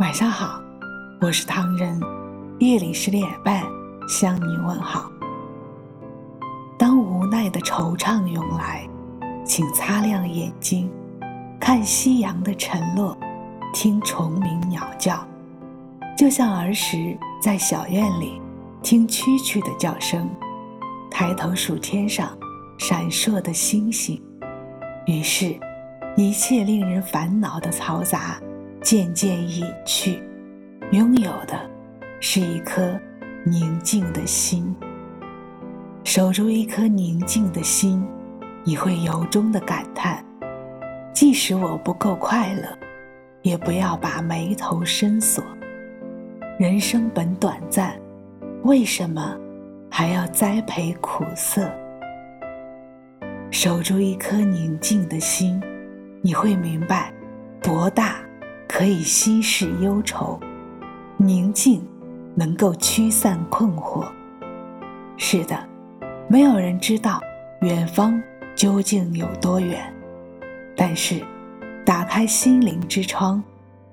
晚上好，我是唐人，夜里十点半向你问好。当无奈的惆怅涌来，请擦亮眼睛，看夕阳的沉落，听虫鸣鸟叫，就像儿时在小院里听蛐蛐的叫声，抬头数天上闪烁的星星，于是，一切令人烦恼的嘈杂。渐渐隐去，拥有的是一颗宁静的心。守住一颗宁静的心，你会由衷的感叹：即使我不够快乐，也不要把眉头深锁。人生本短暂，为什么还要栽培苦涩？守住一颗宁静的心，你会明白，博大。可以稀释忧愁，宁静能够驱散困惑。是的，没有人知道远方究竟有多远，但是，打开心灵之窗，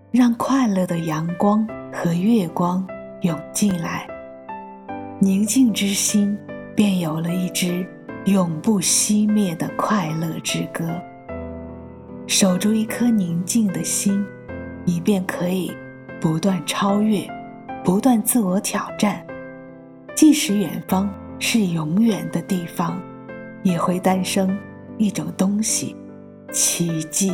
让快乐的阳光和月光涌进来，宁静之心便有了一支永不熄灭的快乐之歌。守住一颗宁静的心。你便可以不断超越，不断自我挑战。即使远方是永远的地方，也会诞生一种东西——奇迹。